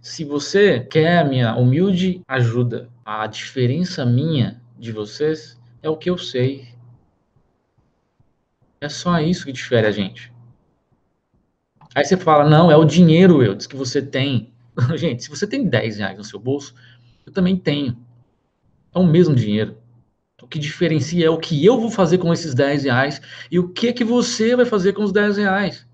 Se você quer a minha humilde ajuda, a diferença minha de vocês é o que eu sei. É só isso que difere a gente. Aí você fala, não, é o dinheiro, eu, que você tem. Gente, se você tem 10 reais no seu bolso, eu também tenho. É o mesmo dinheiro. O que diferencia é o que eu vou fazer com esses 10 reais e o que que você vai fazer com os 10 reais.